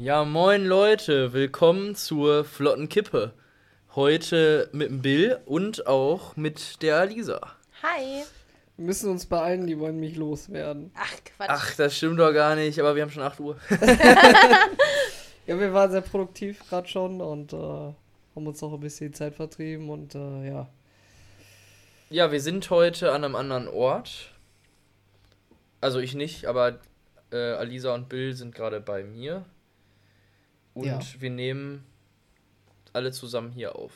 Ja, moin Leute, willkommen zur Flotten Kippe. Heute mit dem Bill und auch mit der Alisa. Hi. Wir müssen uns beeilen, die wollen mich loswerden. Ach, Quatsch. Ach, das stimmt doch gar nicht, aber wir haben schon 8 Uhr. Ja, wir waren sehr produktiv gerade schon und äh, haben uns auch ein bisschen Zeit vertrieben und äh, ja. Ja, wir sind heute an einem anderen Ort. Also ich nicht, aber äh, Alisa und Bill sind gerade bei mir. Und Ja. wir nehmen alle zusammen hier auf.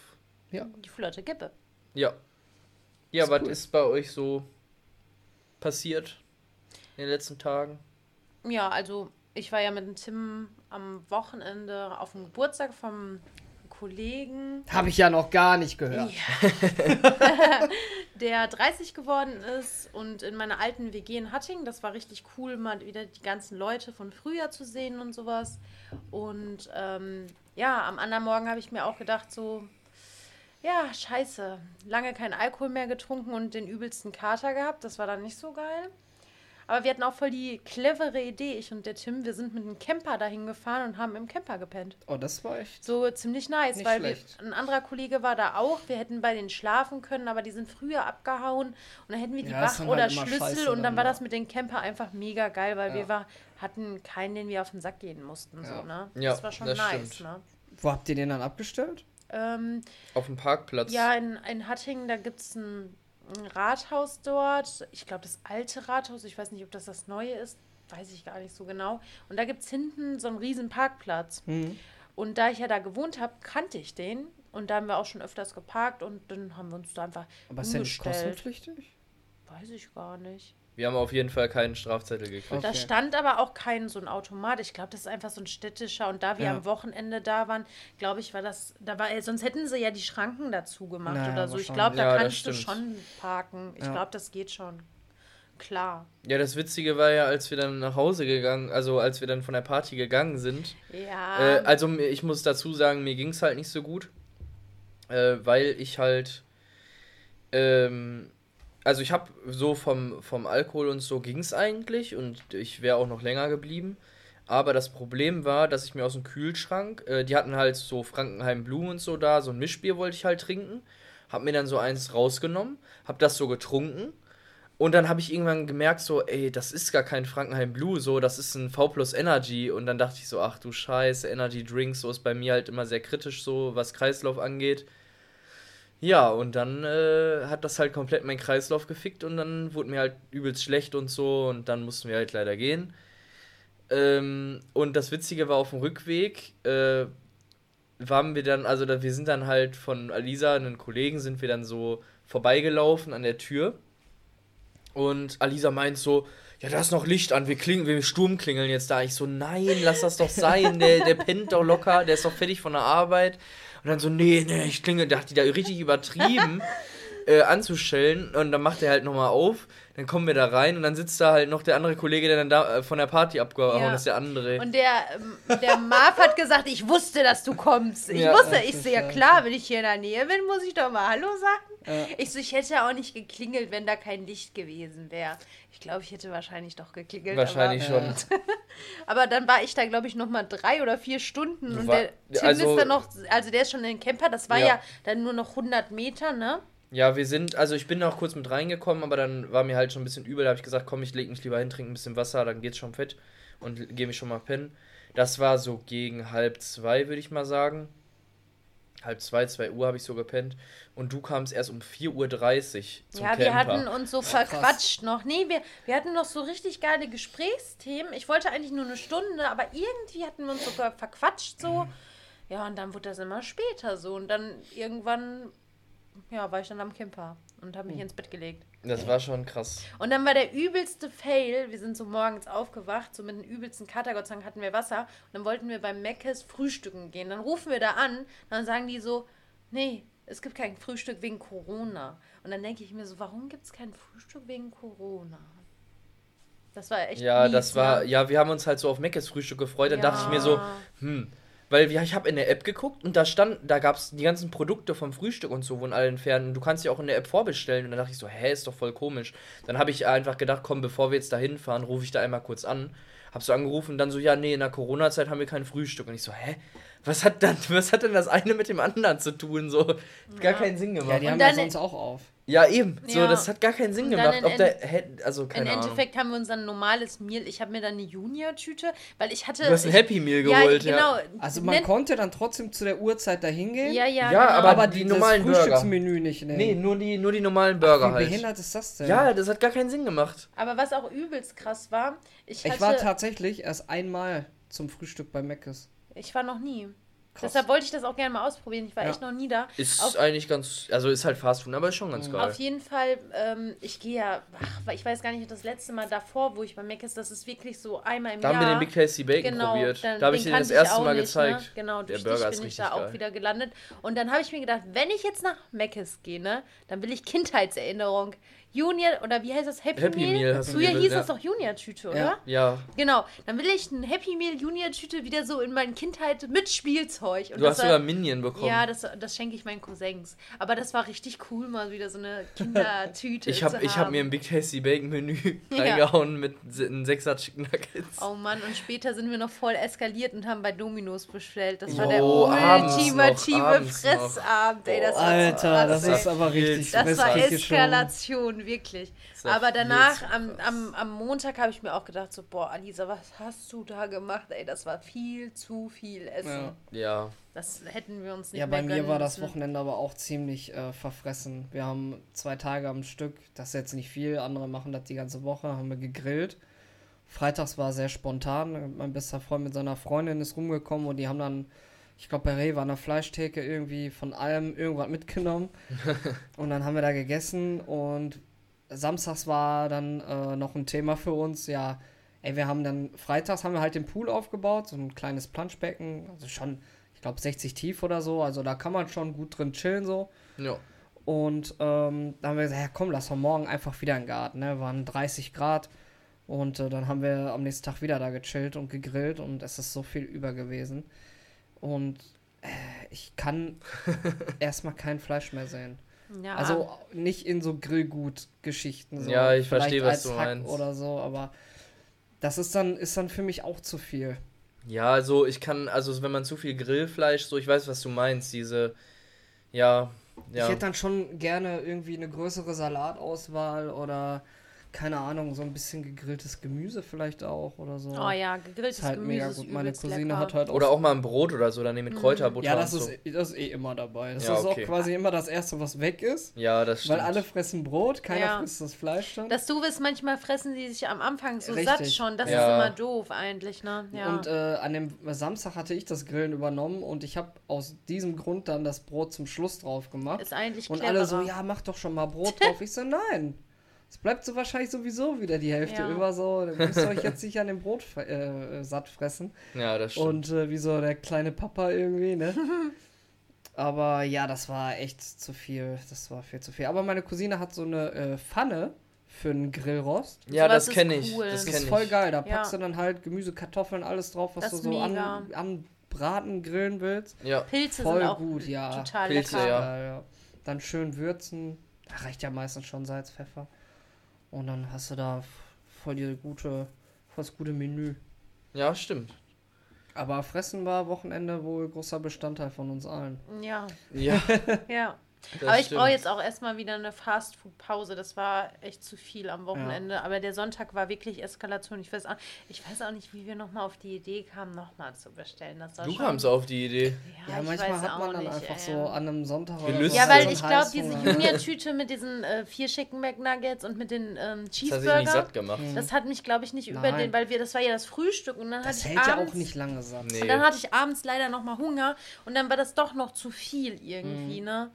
Ja, Die flotte Kippe. Ja. Ja, Ist was cool. ist bei euch so passiert in den letzten Tagen? Ja, also ich war ja mit dem Tim am Wochenende auf dem Geburtstag vom Kollegen, habe ich ja noch gar nicht gehört. der 30 geworden ist und in meiner alten WG in Hattingen. Das war richtig cool, mal wieder die ganzen Leute von früher zu sehen und sowas. Und ähm, ja, am anderen Morgen habe ich mir auch gedacht, so, ja, scheiße, lange kein Alkohol mehr getrunken und den übelsten Kater gehabt. Das war dann nicht so geil. Aber wir hatten auch voll die clevere Idee, ich und der Tim. Wir sind mit einem Camper dahin gefahren und haben im Camper gepennt. Oh, das war echt. So ziemlich nice, Nicht weil wir, ein anderer Kollege war da auch. Wir hätten bei denen schlafen können, aber die sind früher abgehauen. Und dann hätten wir die Ja, Wach- dann oder halt Schlüssel scheiße und dann war das mit dem Camper einfach mega geil, weil Ja. wir war, hatten keinen, den wir auf den Sack gehen mussten. Ja. So, ne? Ja, das war schon das nice. Ne? Wo habt ihr den dann abgestellt? Ähm, Auf dem Parkplatz. ja, in, in Hattingen, da gibt es ein, ein Rathaus dort. Ich glaube, das alte Rathaus. Ich weiß nicht, ob das das neue ist. Weiß ich gar nicht so genau. Und da gibt es hinten so einen riesen Parkplatz. Hm. Und da ich ja da gewohnt habe, kannte ich den. Und da haben wir auch schon öfters geparkt und dann haben wir uns da einfach Aber ist der nicht kostenpflichtig? Weiß ich gar nicht. Wir haben auf jeden Fall keinen Strafzettel gekriegt. Da Okay. stand aber auch kein so ein Automat. Ich glaube, das ist einfach so ein städtischer. Und da wir Ja. am Wochenende da waren, glaube ich, war das, da war, äh, sonst hätten sie ja die Schranken dazu gemacht Naja, oder so. Ich glaube, da Ja, kannst du schon parken. Ich Ja. glaube, das geht schon. Klar. Ja, das Witzige war ja, als wir dann nach Hause gegangen, also als wir dann von der Party gegangen sind. Ja. Äh, also ich muss dazu sagen, mir ging es halt nicht so gut, äh, weil ich halt, ähm, also ich habe so vom, vom Alkohol und so ging es eigentlich und ich wäre auch noch länger geblieben. Aber das Problem war, dass ich mir aus dem Kühlschrank, äh, die hatten halt so Frankenheim Blue und so da, so ein Mischbier wollte ich halt trinken. Hab mir dann so eins rausgenommen, hab das so getrunken und dann habe ich irgendwann gemerkt, so, ey, das ist gar kein Frankenheim Blue, so, das ist ein V Plus Energy. Und dann dachte ich so, ach du Scheiße, Energy Drinks, so ist bei mir halt immer sehr kritisch, so, was Kreislauf angeht. Ja, und dann äh, hat das halt komplett meinen Kreislauf gefickt und dann wurde mir halt übelst schlecht und so und dann mussten wir halt leider gehen. Ähm, und das Witzige war auf dem Rückweg, äh, waren wir dann, also da, wir sind dann halt von Alisa, einen Kollegen, sind wir dann so vorbeigelaufen an der Tür. Und Alisa meint so, ja, da ist noch Licht an, wir klingeln, wir Sturmklingeln jetzt da. Ich so, nein, lass das doch sein, der, der pennt doch locker, der ist doch fertig von der Arbeit. Und dann so, nee, nee, ich klingel, da die da richtig übertrieben äh, anzustellen. Und dann macht er halt nochmal auf, dann kommen wir da rein und dann sitzt da halt noch der andere Kollege, der dann da äh, von der Party abgehauen Ja. ist, der andere. Und der, ähm, der Marv hat gesagt, ich wusste, dass du kommst. Ich Ja. wusste, ich so, ja klar, wenn ich hier in der Nähe bin, muss ich doch mal Hallo sagen. Ja. Ich so, ich hätte ja auch nicht geklingelt, wenn da kein Licht gewesen wäre. Ich glaube, ich hätte wahrscheinlich doch geklingelt. Wahrscheinlich aber, schon. Aber dann war ich da, glaube ich, noch mal drei oder vier Stunden. Und War- der Tim also- ist dann noch, also der ist schon in den Camper, das war Ja. ja, dann nur noch 100 Meter, ne? Ja, wir sind, also ich bin noch kurz mit reingekommen, aber dann war mir halt schon ein bisschen übel. Da habe ich gesagt, komm, ich leg mich lieber hin, trinke ein bisschen Wasser, dann geht's schon fett und gehe mich schon mal pennen. Das war so gegen halb zwei, würde ich mal sagen. Halb zwei, zwei Uhr habe ich so gepennt. Und du kamst erst um 4.30 Uhr zum ja, wir Camper. hatten uns so verquatscht noch. Nee, wir, wir hatten noch so richtig geile Gesprächsthemen. Ich wollte eigentlich nur eine Stunde, aber irgendwie hatten wir uns sogar verquatscht so. Ja, und dann wurde das immer später so. Und dann irgendwann, ja, war ich dann am Camper und habe mich ins Bett gelegt. Das war schon krass. Und dann war der übelste Fail. Wir sind so morgens aufgewacht, so mit dem übelsten Kater. Gott sei Dank hatten wir Wasser. Und dann wollten wir beim Meckes frühstücken gehen. Dann rufen wir da an. Dann sagen die so: Nee, es gibt kein Frühstück wegen Corona. Und dann denke ich mir so: Warum gibt es kein Frühstück wegen Corona? Das war echt Ja, mies, das war, ne? ja, wir haben uns halt so auf Meckes Frühstück gefreut. Dann dachte ich mir so, hm, weil ja, ich habe in der App geguckt und da stand, da gab es die ganzen Produkte vom Frühstück und so wurden alle entfernt. Und du kannst die auch in der App vorbestellen. Und dann dachte ich so, hä, ist doch voll komisch. Dann habe ich einfach gedacht, komm, bevor wir jetzt da hinfahren, rufe ich da einmal kurz an. Hab so angerufen und dann so, ja, nee, in der Corona-Zeit haben wir kein Frühstück. Und ich so, hä? Was hat, dann, was hat denn das eine mit dem anderen zu tun? So, hat gar Ja. keinen Sinn Ja, gemacht. die Ja, haben ja sonst auch auf. Eben. So, Ja. das hat gar keinen Sinn gemacht. Ob hä, also, Im keine Ahnung. Endeffekt haben wir uns dann ein normales Meal. Ich habe mir dann eine Junior-Tüte, weil ich hatte. Du hast ein Happy Meal ja, geholt, genau. ja. Also man Nennt- konnte dann trotzdem zu der Uhrzeit dahin gehen. Ja, ja, Ja, genau. aber- aber die normalen. Frühstücksmenü nicht nehmen. Nee, nur die, nur die normalen Burger Wie halt. behindert ist das denn? Ja, das hat gar keinen Sinn gemacht. Aber was auch übelst krass war, ich hatte. ich war tatsächlich erst einmal zum Frühstück bei Meckes. ich war noch nie. Krass. Deshalb wollte ich das auch gerne mal ausprobieren. Ich war Ja. echt noch nie da. Ist Auf- eigentlich ganz, also ist halt Fast Food, aber ist schon ganz geil. Auf jeden Fall, ähm, ich gehe ja, ach, ich weiß gar nicht, das letzte Mal davor, wo ich bei Mac ist, das ist wirklich so einmal im Da haben Jahr. wir den Big Tasty Bacon genau, probiert. dann- da habe ich dir das erste auch Mal nicht, gezeigt. Ne? Genau, Der durch Burger dich ist bin ich da auch geil. wieder gelandet. Und dann habe ich mir gedacht, wenn ich jetzt nach Meckes gehe, ne, dann will ich Kindheitserinnerung. Junior, oder wie heißt das? Happy, Happy Meal? Meal Früher dir- hieß ja. das doch Junior-Tüte, oder? Ja. Ja, Genau. Dann will ich ein Happy Meal Junior-Tüte wieder so in meine Kindheit mit Spielzeug. Und du hast das sogar war, Minion bekommen. ja, das, das schenke ich meinen Cousins. Aber das war richtig cool, mal wieder so eine Kindertüte ich zu habe ich hab haben. mir ein Big Tasty Bacon Menü Ja. reingehauen mit einem Sechser Chicken Nuggets. Oh Mann, und später sind wir noch voll eskaliert und haben bei Dominos bestellt. Das war Oh, der ultimative. Fressabend, ey. Das war Alter, krass, das ey. ist aber richtig Das war Fressküche Eskalation, wirklich. Aber danach, am, am, am Montag, habe ich mir auch gedacht, so, boah, Alisa, was hast du da gemacht? Ey, das war viel zu viel Essen. Ja. Ja, Das hätten wir uns nicht Ja, mehr bei mir gönnen war das. Wochenende aber auch ziemlich äh, verfressen. Wir haben zwei Tage am Stück, das ist jetzt nicht viel, andere machen das die ganze Woche, haben wir gegrillt. Freitags war sehr spontan. Mein bester Freund mit seiner Freundin ist rumgekommen und die haben dann, ich glaube, bei Rewe an der Fleischtheke irgendwie von allem irgendwas mitgenommen. und dann haben wir da gegessen und samstags war dann äh, noch ein Thema für uns, ja. Ey, wir haben dann, freitags haben wir halt den Pool aufgebaut, so ein kleines Planschbecken, also schon, ich glaube 60 tief oder so, also da kann man schon gut drin chillen so. ja. Und ähm, dann haben wir gesagt, ja komm, lass doch morgen einfach wieder in den Garten, ne, waren 30 Grad und äh, dann haben wir am nächsten Tag wieder da gechillt und gegrillt und es ist so viel über gewesen. Und äh, ich kann erstmal kein Fleisch mehr sehen. Ja, Also nicht in so Grillgut-Geschichten. So. Ja, ich verstehe, was als du Hack meinst. Oder so, aber das ist dann, ist dann für mich auch zu viel. Ja, also ich kann, also wenn man zu viel Grillfleisch, so ich weiß, was du meinst, diese, ja, ja. Ich hätte dann schon gerne irgendwie eine größere Salatauswahl oder keine Ahnung, so ein bisschen gegrilltes Gemüse vielleicht auch oder so. oh ja, gegrilltes ist halt Gemüse mega ist gut. Meine Cousine lecker. hat halt Oder auch mal ein Brot oder so, dann nehmen mit Kräuterbutter Ja, das und so. ist, das ist eh immer dabei. Das Ja, ist okay. auch quasi immer das Erste, was weg ist. Ja, das stimmt. Weil alle fressen Brot, keiner Ja. frisst das Fleisch dann. Das Doofe ist, manchmal fressen die sich am Anfang so Richtig. satt schon. Das Ja. ist immer doof eigentlich, ne? Ja. Und äh, an dem Samstag hatte ich das Grillen übernommen und ich habe aus diesem Grund dann das Brot zum Schluss drauf gemacht. ist eigentlich Und cleverer. alle so, ja, mach doch schon mal Brot drauf. Ich so, nein. Es bleibt so wahrscheinlich sowieso wieder die Hälfte Ja. über so. Ihr müsst euch jetzt nicht an dem Brot äh, äh, satt fressen. ja, das stimmt. Und äh, wie so der kleine Papa irgendwie, ne? Aber ja, das war echt zu viel. Das war viel zu viel. Aber meine Cousine hat so eine äh, Pfanne für einen Grillrost. ja, sowas das ist kenne ich. cool. Das Das ist ich. voll geil. Da Ja. packst du dann halt Gemüse, Kartoffeln, alles drauf, was Das du so an, am Braten grillen willst. Ja, Pilze Voll sind auch gut, ja. total Pilze, lecker. ja. Geil, ja. Dann schön würzen. Da reicht ja meistens schon Salz, Pfeffer. Und dann hast du da voll die gute, voll das gute Menü. ja, stimmt. Aber Fressen war Wochenende wohl großer Bestandteil von uns allen. Ja, Ja, ja. Das Aber ich brauche jetzt auch erstmal wieder eine Fastfood-Pause. Das war echt zu viel am Wochenende. Aber der Sonntag war wirklich Eskalation. Ich weiß auch, ich weiß auch nicht, wie wir nochmal auf die Idee kamen, nochmal zu bestellen. Das Du schon, kamst auf die Idee. Ja, Ja, ich manchmal weiß hat auch man dann nicht, einfach ey. so an einem Sonntag Wir oder lösen so Ja, Das weil ich glaube, diese. Junior-Tüte mit diesen äh, vier Chicken McNuggets und mit den ähm, Das hat sich nicht Cheeseburger, satt gemacht. das hat mich, glaube ich, nicht über Nein. den, weil wir, das war ja das Frühstück und dann Das hatte ich hält ja abends, auch nicht lange satt. Nee. und dann hatte ich abends leider noch mal Hunger und dann war das doch noch zu viel irgendwie, Mhm. ne?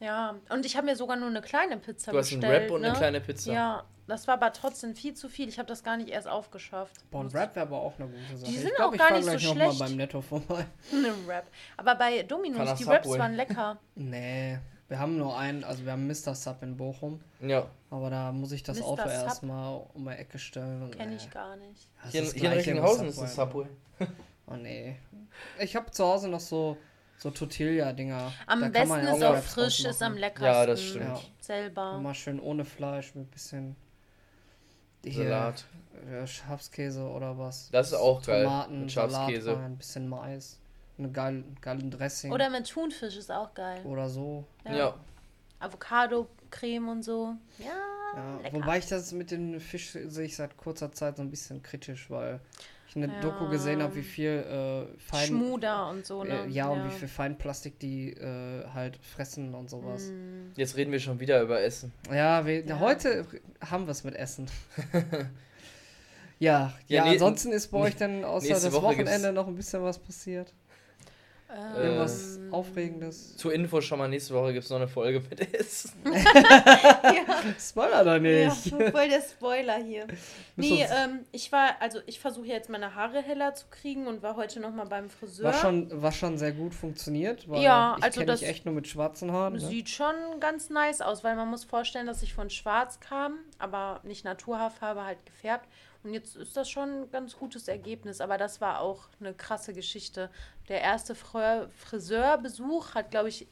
Ja, und ich habe mir sogar nur eine kleine Pizza Du hast einen bestellt. Wrap und ne? eine kleine Pizza. Ja, das war aber trotzdem viel zu viel. Ich habe das gar nicht erst aufgeschafft. Boah, ein Wrap wäre aber auch eine gute Sache. Die ich sind glaub, auch ich gar fahr nicht so gleich noch schlecht. mal beim Netto vorbei. Ein Wrap. Aber bei Domino's, die Wraps Subway. waren lecker. Nee, wir haben nur einen, also wir haben Mr. Sub in Bochum. Ja. Aber da muss ich das Mr. Auto erstmal um die Ecke stellen. Kenne nee. ich gar nicht. Das Hier, hier in Recklinghausen ist Subway. Subway. Oh nee. Ich habe zu Hause noch so, so Tortilla-Dinger. Am Da besten ja ist auch frisch, ist am leckersten. Ja, das stimmt. Ja. Selber. Mal schön ohne Fleisch mit bisschen Salat. Hier, äh, Schafskäse oder was. Das ist auch geil, Tomaten, mit Salat Schafskäse. rein, ein bisschen Mais. Eine geile, geilen Dressing. Oder mit Thunfisch ist auch geil. oder so. Ja. Avocado-Creme und so. Ja, Ja, lecker. wobei ich das mit dem Fisch sehe ich seit kurzer Zeit so ein bisschen kritisch, weil ich eine Ja. Doku gesehen habe, wie viel äh, Fein, Schmuder und so, ne? äh, ja, und wie viel Feinplastik die äh, halt fressen und sowas. Mm. Jetzt reden wir schon wieder über Essen. Ja, wir, Ja. heute haben wir es mit Essen. ja, Ja, ja, nee, ansonsten ist bei euch dann außer das Woche Wochenende gibt's- noch ein bisschen was passiert. Ähm, Irgendwas Aufregendes. Zur Info schon mal, nächste Woche gibt es noch eine Folge mit Essen. Spoiler doch Ja, nicht. voll der Spoiler hier. Nee, ähm, ich war, also ich versuche jetzt meine Haare heller zu kriegen und war heute nochmal beim Friseur. Was schon, was schon sehr gut funktioniert, weil Ja, ich also kenne echt nur mit schwarzen Haaren. Ne? Sieht schon ganz nice aus, weil man muss vorstellen, dass ich von schwarz kam, aber nicht Naturhaarfarbe, halt gefärbt. Und jetzt ist das schon ein ganz gutes Ergebnis, aber das war auch eine krasse Geschichte. Der erste Friseur- Friseurbesuch hat, glaube ich,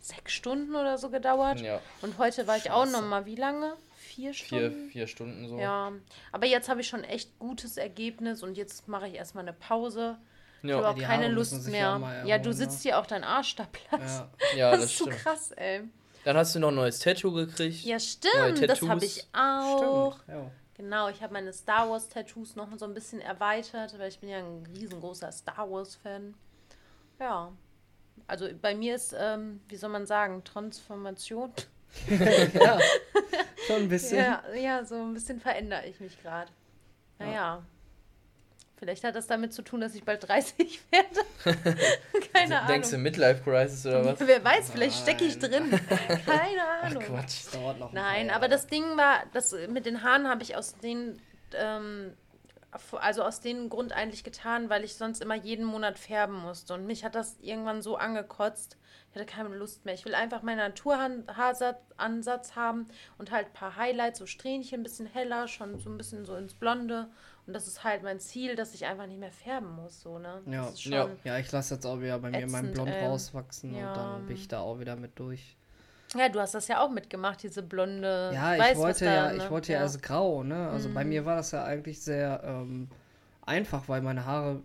sechs Stunden oder so gedauert. Ja, Und heute war ich auch Scheiße. noch mal, wie lange? Vier vier, Stunden? vier Stunden so. Ja, aber jetzt habe ich schon echt gutes Ergebnis und jetzt mache ich erstmal eine Pause. Ich Ja, habe auch keine Haare Lust mehr. ja Ja, du sitzt ne? hier auch dein Arsch da platt. Ja. ja das, das ist so stimmt. krass, ey. Dann hast du noch ein neues Tattoo gekriegt. Ja, Neue stimmt. Das habe ich auch. Stimmt. Ja. Genau, ich habe meine Star Wars Tattoos noch so ein bisschen erweitert, weil ich bin ja ein riesengroßer Star Wars Fan. Ja. Also bei mir ist, ähm, wie soll man sagen, Transformation. ja, schon ein bisschen. Ja, ja, so ein bisschen verändere ich mich gerade. Naja. Vielleicht hat das damit zu tun, dass ich bald 30 werde. Keine Ahnung. Denkst du Midlife Crisis oder was? Wer weiß, vielleicht stecke ich drin. Keine Ach Ahnung. Quatsch. Das dauert noch ein Nein, aber das Ding war, das mit den Haaren habe ich aus den, ähm, also aus dem Grund eigentlich getan, weil ich sonst immer jeden Monat färben musste. Und mich hat das irgendwann so angekotzt. Ich hatte keine Lust mehr. Ich will einfach meinen Naturhaaransatz haben und halt ein paar Highlights, so Strähnchen, ein bisschen heller, schon so ein bisschen so ins Blonde. Und das ist halt mein Ziel, dass ich einfach nicht mehr färben muss, so, ne? Ja. Ja. Ja, ich lasse jetzt auch wieder bei mir mein Ätzend, Blond ähm, rauswachsen ja. und dann bin ich da auch wieder mit durch. Ja, du hast das ja auch mitgemacht, diese blonde. Ja, ich Weiß, was wollte da, ja, ne? ich wollte ja, erst grau, ne? Also bei Mhm. mir war das ja eigentlich sehr ähm, einfach, weil meine Haare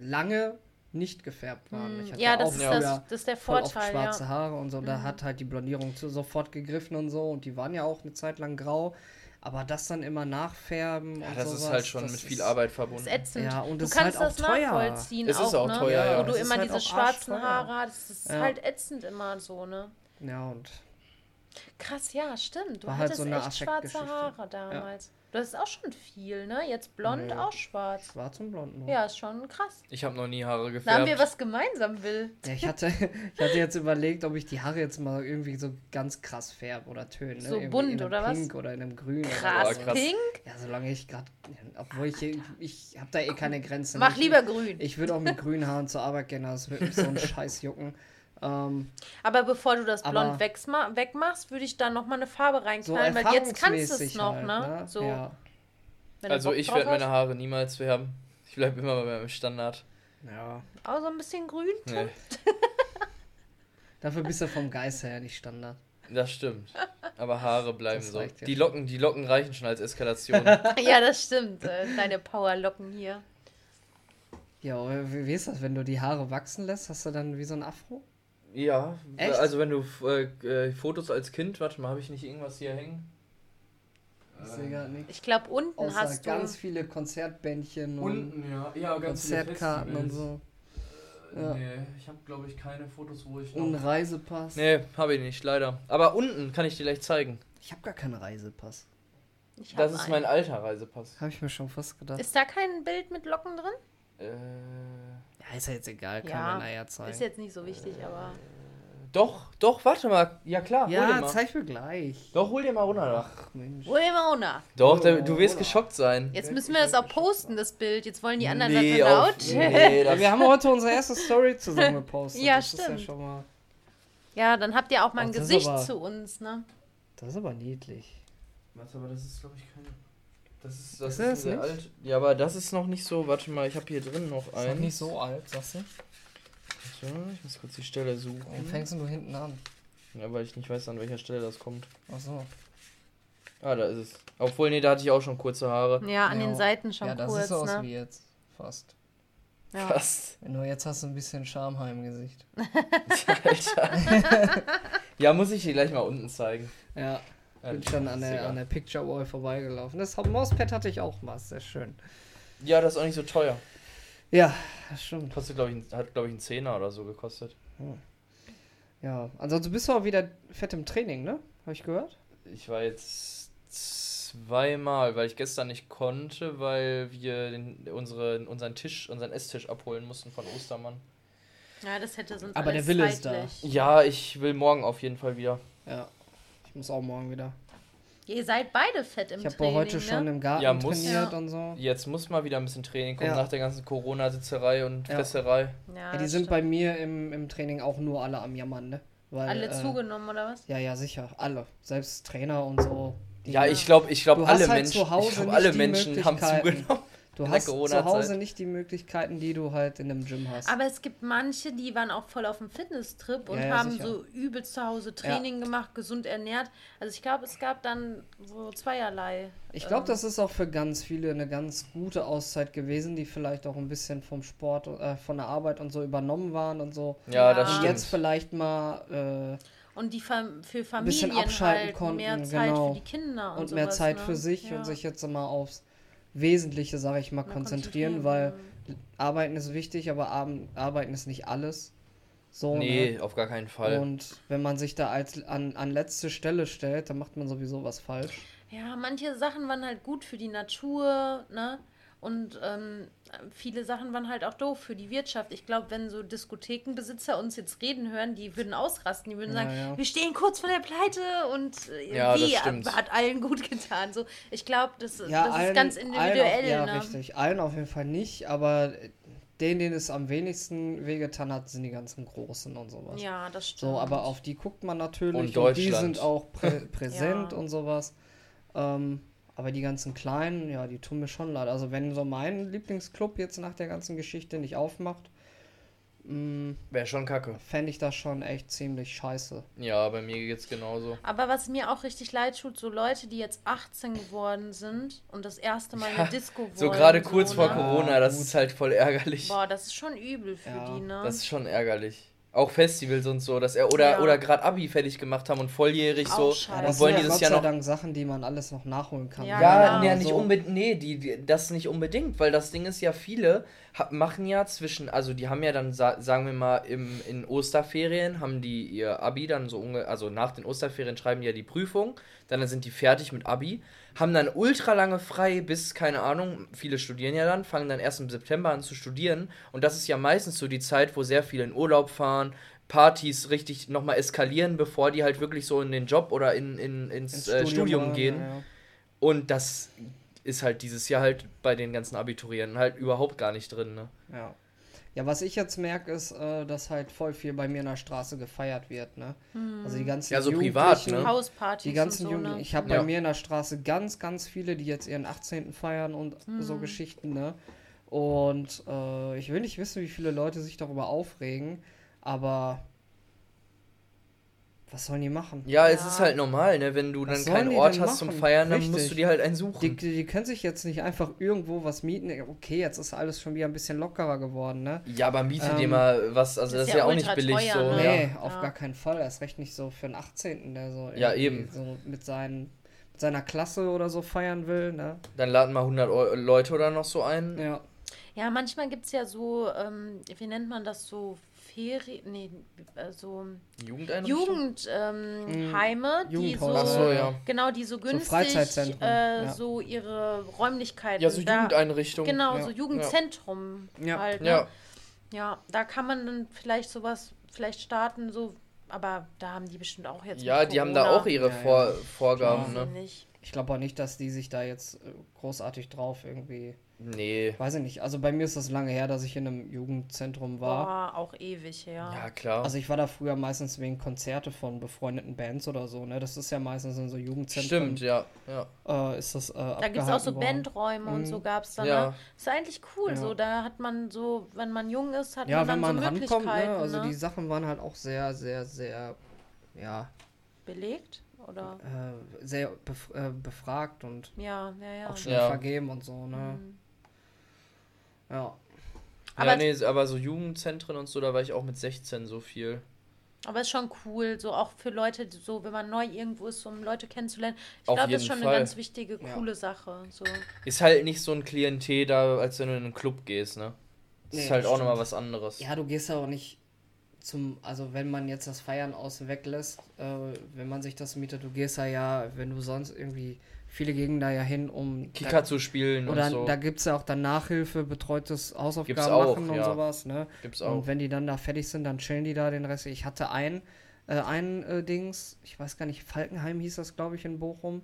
lange nicht gefärbt waren. Ich hatte Mhm. Ja, das auch ist, das, das ist der Vorteil, schwarze ja. Haare und so. Da hat halt die Blondierung zu, sofort gegriffen und so. Und die waren ja auch eine Zeit lang grau. Aber das dann immer nachfärben Ja, und das sowas, ist halt schon mit viel Arbeit Das verbunden. ist ätzend. Ja, und du ist kannst halt das auch teuer. nachvollziehen, Es ist auch, auch ne? teuer, ja. Wo du immer halt diese auch schwarzen. Haare hast. Das ist Ja. halt ätzend immer so, ne? Ja, und Krass, ja, stimmt. Du War halt hattest so eine echt schwarze. Haare damals. Du hast auch schon viel, ne? Jetzt blond, Nö. auch schwarz. schwarz und blond. nur. Ja, ist schon krass. Ich habe noch nie Haare Da gefärbt. haben wir was gemeinsam, Will. Ja, ich hatte, ich hatte jetzt überlegt, ob ich die Haare jetzt mal irgendwie so ganz krass färbe oder töne. Ne? So Irgendwie bunt, in einem oder was? Pink oder in einem Grün. Krass, Oder krass. pink. Ja, solange ich gerade, obwohl ich, hier- ich habe da eh keine Grenze. Mach ich, lieber grün. Ich würde auch mit grünen Haaren zur Arbeit gehen, das würde mich so ein Scheiß jucken. Ähm, Aber bevor du das Aber- blond wegmachst, würde ich da nochmal eine Farbe so reinknallen, weil jetzt kannst du es noch, halt, ne? So, Ja. also ich werde meine. Haare niemals färben. Ich bleibe immer bei meinem Standard. ja. Auch so ein bisschen grün. Nee, Dafür bist du vom Geist her nicht Standard. das stimmt. Aber Haare bleiben Das so. reicht ja Die. Locken, die Locken reichen schon als Eskalation. ja, das stimmt. Äh, deine Powerlocken hier. Ja, aber wie, wie ist das, wenn du die Haare wachsen lässt? Hast du dann wie so ein Afro? Ja, Echt? also wenn du äh, äh, Fotos als Kind, warte mal, habe ich nicht irgendwas hier hängen? Ich sehe gar nichts. Ich glaube, unten Außer hast du. ganz viele Konzertbändchen und Unten, ja. Ja, ganz viele Konzertkarten und so. Ja. Nee, ich habe glaube ich keine Fotos, wo ich Und. Reisepass. Nee, habe ich nicht, leider. Aber unten kann ich dir gleich zeigen. Ich habe gar keinen Reisepass. Ich Das ist einen. mein alter Reisepass. Habe ich mir schon fast gedacht. Ist da kein Bild mit Locken drin? Äh, ja, ist ja jetzt egal, kann Ja, man nachher zeigen. Ist jetzt nicht so wichtig, aber. doch, doch, warte mal. Ja klar, hol dir ja, mal. zeig mir gleich. Doch, hol dir mal runter. Doch, Ach Mensch. Wilmona. doch Oh, da, du wirst geschockt sein. Jetzt müssen wir das auch posten, das Bild. Jetzt wollen die anderen nee, das out. nee, das, wir haben heute unsere erste Story zusammen gepostet. Ja, das Ist ja stimmt. schon mal, Ja, dann habt ihr auch mal ein Oh, das ist Gesicht aber- zu uns, ne? das ist aber niedlich. Was, aber das ist glaube ich keine... Das ist, das Ist ist, sehr nicht? alt. Ja, aber das ist noch nicht so. Warte mal, ich habe hier drin noch Ist eins. noch nicht so alt, sagst du? So, ich muss kurz die Stelle suchen. Warum fängst du hinten an? Ja, weil ich nicht weiß, an welcher Stelle das kommt. Achso. Ah, da ist es. Obwohl, nee, da hatte ich auch schon kurze Haare. Ja, an Ja. den Seiten schon Ja, das kurz, sieht so aus ne? wie jetzt. Fast. Ja. Fast. Nur jetzt hast du ein bisschen Schamheim im Gesicht. Alter. ja, muss ich dir gleich mal unten zeigen. Ja, Ja, bin schon an ist der, an der Picture Wall vorbeigelaufen. Das Mauspad hatte ich auch mal, sehr schön. Ja, das ist auch nicht so teuer. Ja, das stimmt. Kostet, glaube ich, hat, glaube ich, einen Zehner oder so gekostet. Ja, ansonsten bist du auch wieder fett im Training, ne? Habe ich gehört? Ich war jetzt zweimal, weil ich gestern nicht konnte, weil wir den, unsere, unseren Tisch, unseren Esstisch abholen mussten von Ostermann. Ja, das hätte sonst Aber alles der Wille ist da. Ja, ich will morgen auf jeden Fall wieder. Ja. Ich muss auch morgen wieder. Ihr seid beide fett im Ich habe Training, heute ne? schon im Garten Ja, muss. trainiert Ja. und so. Jetzt muss mal wieder ein bisschen Training kommen Ja. nach der ganzen Corona-Sitzerei und Ja. Fresserei. Ja, Ja, die sind stimmt. bei mir im, im Training auch nur alle am Jammern, ne? Weil, alle äh, zugenommen oder was? Ja, ja, sicher. Alle. Selbst Trainer und so. Ja, ich glaube, ich glaube, alle halt Menschen, zu Hause ich glaub, alle Menschen haben zugenommen. Du hast zu. Hause nicht die Möglichkeiten, die du halt in einem Gym hast. Aber es gibt manche, die waren auch voll auf dem Fitnesstrip und Ja, ja, haben sicher. so übelst zu Hause Training gemacht, gesund ernährt. Also ich glaube, es gab dann so zweierlei. Ich glaube, ähm, das ist auch für ganz viele eine ganz gute Auszeit gewesen, die vielleicht auch ein bisschen vom Sport, äh, von der Arbeit und so übernommen waren und so. Ja, Ja. das Und stimmt. jetzt vielleicht mal Und die für bisschen Familien abschalten halt konnten, mehr Zeit genau. für die Kinder äh, und, und mehr sowas, Zeit ne? für sich Ja. und sich jetzt mal aufs Wesentliche, sage ich mal, Mal konzentrieren, weil Arbeiten ist wichtig, aber Arben- Arbeiten ist nicht alles. So, Nee, ne? auf gar keinen Fall. Und wenn man sich da als an, an letzte Stelle stellt, dann macht man sowieso was falsch. Ja, manche Sachen waren halt gut für die Natur, ne? Und ähm, viele Sachen waren halt auch doof für die Wirtschaft. Ich glaube, wenn so Diskothekenbesitzer uns jetzt reden hören, die würden ausrasten. Die würden Ja, sagen, ja. wir stehen kurz vor der Pleite und äh, Ja, wie hat allen gut getan. So, ich glaube, das, Ja, das allen, ist ganz allen individuell. auf, ja, ne? richtig. Allen auf jeden Fall nicht, aber denen, denen es am wenigsten wehgetan hat, sind die ganzen Großen und sowas. Ja, das stimmt. So, aber auf die guckt man natürlich Und die Deutschland. sind auch prä präsent Ja. und sowas. Ähm, aber die ganzen Kleinen, ja, die tun mir schon leid. Also wenn so mein Lieblingsclub jetzt nach der ganzen Geschichte nicht aufmacht, Wäre schon kacke. fände ich das schon echt ziemlich scheiße. Ja, bei mir geht's genauso. Aber was mir auch richtig leid tut, so Leute, die jetzt 18 geworden sind und das erste Mal Ja, eine Disco wollen. So gerade kurz vor ne? Corona, das ist halt voll ärgerlich. Boah, das ist schon übel für Ja, die, ne? Das ist schon ärgerlich. Auch Festivals und so, dass er oder Ja. oder gerade Abi fertig gemacht haben und volljährig Auch so. Ja, und das wollen sind ja dieses Gott Jahr sei noch Dank Sachen, die man alles noch nachholen kann. Ja, Ja, genau. ja, nicht so. unbedingt, nee, die, die, das nicht unbedingt, weil das Ding ist ja, viele machen ja zwischen, also die haben ja dann, sa sagen wir mal, im, in Osterferien haben die ihr Abi dann so, unge also nach den Osterferien schreiben die ja die Prüfung, dann sind die fertig mit Abi, haben dann ultra lange frei bis, keine Ahnung, viele studieren ja dann, fangen dann erst im September an zu studieren und das ist ja meistens so die Zeit, wo sehr viele in Urlaub fahren, Partys richtig nochmal eskalieren, bevor die halt wirklich so in den Job oder in, in, ins, Ins äh, Studium gehen. ja, ja. Und das ist halt dieses Jahr halt bei den ganzen Abiturienten halt überhaupt gar nicht drin, ne? Ja. Ja, was ich jetzt merke, ist, äh, dass halt voll viel bei mir in der Straße gefeiert wird, ne? Also die ganzen Ja, so privat, ne? Hauspartys Die ganzen und so, ne? Ich habe Ja. bei mir in der Straße ganz, ganz viele, die jetzt ihren 18. feiern und so Geschichten, ne? Und äh, ich will nicht wissen, wie viele Leute sich darüber aufregen, aber was sollen die machen? Ja, es Ja. ist halt normal, ne? Wenn du Was dann keinen Ort denn hast zum machen? Feiern, dann Richtig. musst du dir halt einen suchen. Die, die, die können sich jetzt nicht einfach irgendwo was mieten. Okay, jetzt ist alles schon wieder ein bisschen lockerer geworden, ne? ja, aber miete dir Ähm, mal was, also das, ist ja, auch nicht billig teuer, so. ne? Nee, Ja. auf Ja. gar keinen Fall. Erst recht nicht so für einen 18., der so, Ja, eben. so mit, seinen, mit seiner Klasse oder so feiern will, ne? Dann laden mal 100 Eu Leute oder noch so ein. Ja. Ja, manchmal gibt es ja so, ähm, wie nennt man das so, Ferien, nee, äh, so Jugendeinrichtung? Jugendheime, ähm. Heime, die so, so, ja. genau, die so günstig Freizeitzentren, äh, ja. so ihre Räumlichkeiten. Ja, so da, Jugendeinrichtungen. Genau, Ja. so Jugendzentrum Ja. halt. Ne? Ja. ja, da kann man dann vielleicht sowas vielleicht starten, so, aber da haben die bestimmt auch jetzt. Ja, die haben da auch ihre Ja, ja. Vor Vorgaben, ne? Ich glaube auch nicht, dass die sich da jetzt äh, großartig drauf irgendwie. Nee. Weiß ich nicht. Also bei mir ist das lange her, dass ich in einem Jugendzentrum war. Boah, auch ewig, ja. Ja, klar. Also ich war da früher meistens wegen Konzerte von befreundeten Bands oder so, ne? Das ist ja meistens in so Jugendzentren. Stimmt, ja. ja. Äh, ist das äh, Da gibt es auch so worden. Bandräume und Mhm. so gab es dann. Ja. Ne? Ist eigentlich cool. Ja. So, da hat man so, wenn man jung ist, hat Ja, man wenn dann man so rankommt, ne? Möglichkeiten. Also ne? die Sachen waren halt auch sehr, sehr, sehr, ja, Belegt? Oder? äh, sehr bef äh, befragt und Ja, ja, ja. auch schnell Ja. vergeben und so, ne? Mhm. Ja. Aber- ja, nee, aber so Jugendzentren und so, da war ich auch mit 16 so viel. Aber ist schon cool, so auch für Leute, so wenn man neu irgendwo ist, um Leute kennenzulernen. Ich glaube, das ist schon Fall. eine ganz wichtige, Ja. coole Sache. So. Ist halt nicht so ein Klientel da, als wenn du in einen Club gehst, ne? Das Nee, ist halt das auch nochmal was anderes. Ja, du gehst ja auch nicht zum, also wenn man jetzt das Feiern außen weglässt, äh, wenn man sich das mietet, du gehst ja ja, wenn du sonst irgendwie, viele gehen da ja hin, um Kicker da, zu spielen oder und so. da gibt es ja auch dann Nachhilfe, betreutes Hausaufgaben Gibt's auch, machen und ja. sowas, ne? Gibt's Und auch. wenn die dann da fertig sind, dann chillen die da den Rest. Ich hatte ein, äh, ein äh, Dings, ich weiß gar nicht, Falkenheim hieß das, glaube ich, in Bochum.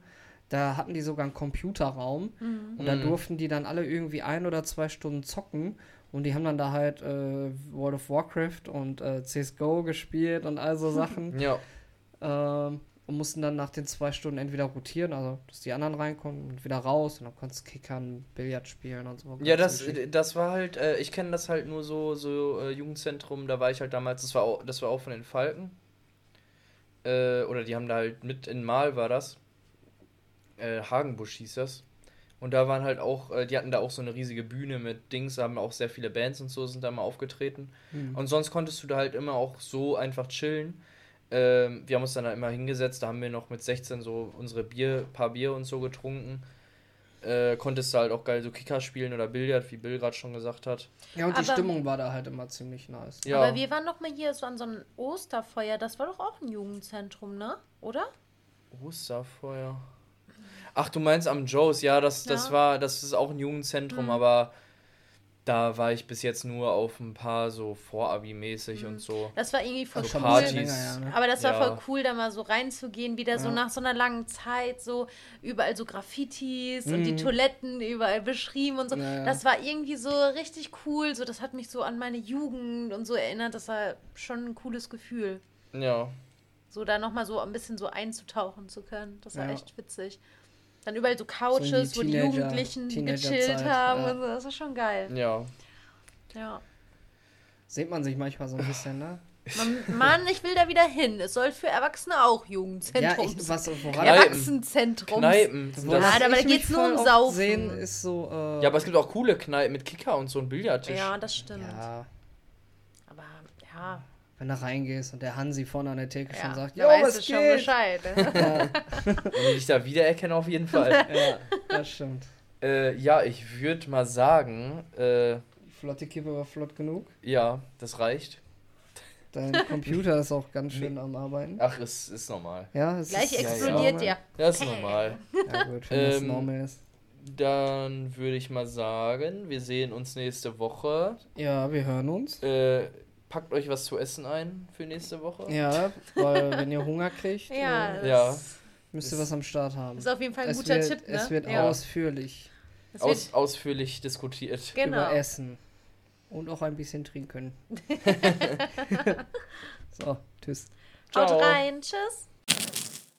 Da hatten die sogar einen Computerraum und da Mhm. durften die dann alle irgendwie ein oder zwei Stunden zocken und die haben dann da halt äh, World of Warcraft und äh, CSGO gespielt und all so Sachen Ja, ähm, und mussten dann nach den zwei Stunden entweder rotieren, also dass die anderen reinkommen und wieder raus und dann konntest du kickern, Billard spielen und so. ja das, das war halt, äh, ich kenne das halt nur so, so äh, Jugendzentrum, da war ich halt damals, das war auch, das war auch von den Falken. Äh, oder die haben da halt mit in Mal war das. Äh, Hagenbusch hieß das. Und da waren halt auch, äh, die hatten da auch so eine riesige Bühne mit Dings, da haben auch sehr viele Bands und so sind da mal aufgetreten. Hm. Und sonst konntest du da halt immer auch so einfach chillen. Ähm, wir haben uns dann da immer hingesetzt, da haben wir noch mit 16 so unsere Bier, paar Bier und so getrunken. Äh, konntest du halt auch geil so Kicker spielen oder Billard, wie Bill gerade schon gesagt hat. Ja, und die Aber- Stimmung war da halt immer ziemlich nice. Ja, Aber wir waren doch mal hier so an so einem Osterfeuer. Das war doch auch ein Jugendzentrum, ne? Oder? Osterfeuer. Ach, du meinst am Joes, ja, das, das Ja. war, das ist auch ein Jugendzentrum, Mhm. aber da war ich bis jetzt nur auf ein paar so Vorabi-mäßig Mhm. und so. Das war irgendwie voll Also cool. Partys. ja, ne? Aber das war Ja. voll cool, da mal so reinzugehen, wieder so Ja. nach so einer langen Zeit, so überall so Graffitis und die Mhm. Toiletten überall beschrieben und so. Ja, ja. Das war irgendwie so richtig cool, so das hat mich so an meine Jugend und so erinnert. Das war schon ein cooles Gefühl, Ja. so da nochmal so ein bisschen so einzutauchen zu können. Das war Ja. echt witzig. Dann überall so Couches, die wo die Jugendlichen gechillt haben ja. und so. Das war schon geil. Ja. Ja. Sieht man sich manchmal so ein bisschen, ne? Man, Mann, ich will da wieder hin. Es soll für Erwachsene auch Ja, Jugendzentrum ich, was, woran Kneipen. Erwachsenenzentrum. Kneipen. Ja, aber da mich geht's nur voll um Saufen. Sehen ist so. Äh, ja, aber es gibt auch coole Kneipen mit Kicker und so ein Billardtisch. Ja, das stimmt. ja, Aber ja, wenn du reingehst und der Hansi vorne an der Theke ja. schon sagt, weißt was du schon geht? Bescheid. Ne? Wenn ich dich da wiedererkenne, auf jeden Fall. Ja, das stimmt. äh, ja, ich würde mal sagen, äh, Die flotte Kippe war flott genug. ja, das reicht. Dein Computer ist auch ganz schön am Arbeiten. Ach, es ist normal. Ja, es Gleich ist ja, explodiert normal. ja. Das ist normal. Ja, gut, wenn das Ähm, normal ist. Dann würde ich mal sagen, wir sehen uns nächste Woche. Ja, wir hören uns. Äh, packt euch was zu essen ein für nächste Woche. Ja, weil wenn ihr Hunger kriegt, Ja, äh, Ja. müsst ihr was am Start haben. ist auf jeden Fall ein es guter wird, Tipp. Ne? Es wird ja. ausführlich Es Aus, ausführlich diskutiert. genau. über Essen. Und auch ein bisschen trinken. so, tschüss. Haut Ciao. rein. Tschüss.